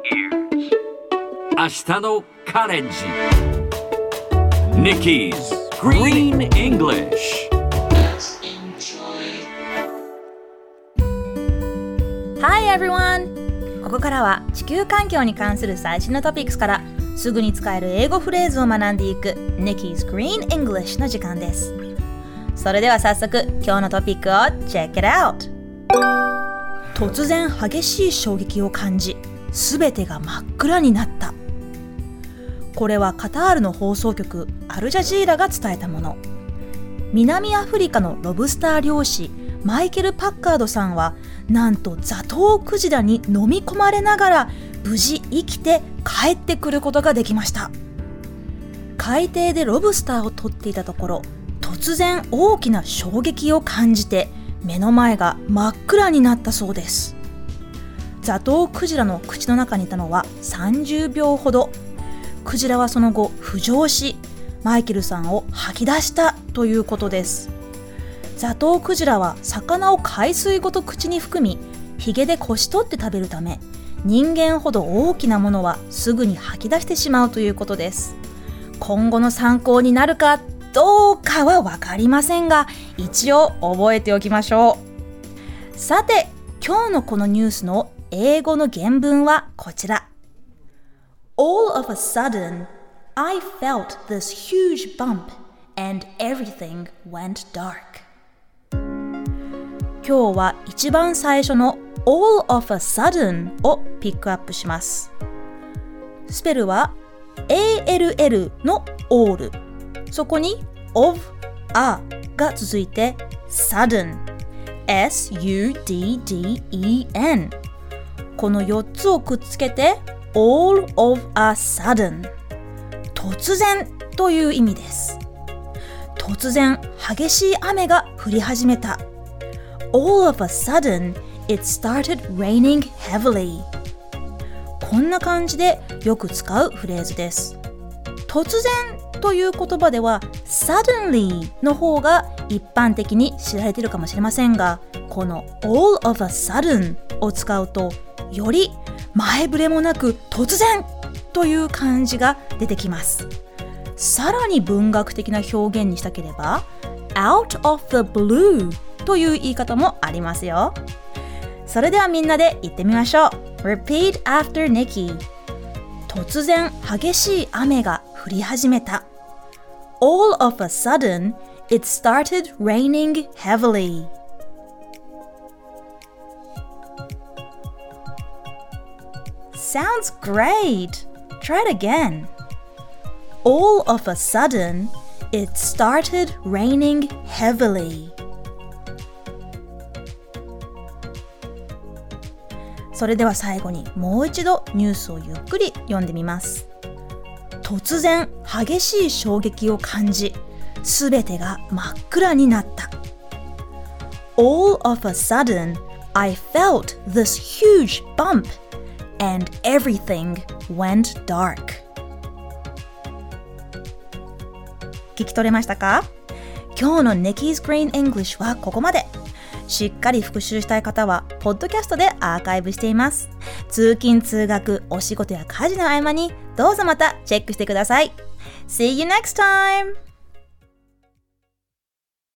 明日のカレンジ Nikki's Green English Hi everyone! ここからは地球環境に関する最新のトピックスからすぐに使える英語フレーズを学んでいく Nikki's Green English の時間ですそれでは早速今日のトピックを Check it out! 突然激しい衝撃を感じ全てが真っ暗になった。これはカタールの放送局アルジャジーラが伝えたもの。南アフリカのロブスター漁師マイケル・パッカードさんはなんとザトウクジラに飲み込まれながら無事生きて帰ってくることができました。海底でロブスターを取っていたところ突然大きな衝撃を感じて目の前が真っ暗になったそうです。ザトウクジラの口の中にいたのは30秒ほど。クジラはその後浮上しマイケルさんを吐き出したということです。ザトウクジラは魚を海水ごと口に含みヒゲでこし取って食べるため人間ほど大きなものはすぐに吐き出してしまうということです。今後の参考になるかどうかは分かりませんが一応覚えておきましょう。さて今日のこのニュースの英語の原文はこちら All of a sudden, I felt this huge bump and everything went dark. 今日は一番最初の All of a sudden をピックアップします。スペルは ALL の all そこに of a が続いて sudden S-U-D-D-E-N この4つをくっつけて all of a sudden 突然という意味です。突然激しい雨が降り始めた。all of a sudden it started raining heavily こんな感じでよく使うフレーズです。突然という言葉では suddenly の方が一般的に知られているかもしれませんがこの all of a sudden を使うとより前触れもなく突然という感じが出てきます。さらに文学的な表現にしたければ out of the blue という言い方もありますよ。それではみんなで言ってみましょう。Repeat after Nikki 突然激しい雨が降り始めた。All of a sudden it started raining heavily. Sounds great! Try it again. All of a sudden, it started raining heavily. それでは最後にもう一度ニュースをゆっくり読んでみます。突然激しい衝撃を感じ、すべてが真っ暗になった。All of a sudden, I felt this huge bump and everything went dark. 聞き取れましたか？今日の Nikki's Green English はここまで。しっかり復習したい方は、ポッドキャストでアーカイブしています。通勤・通学、お仕事や家事の合間に、どうぞまたチェックしてください。See you next time!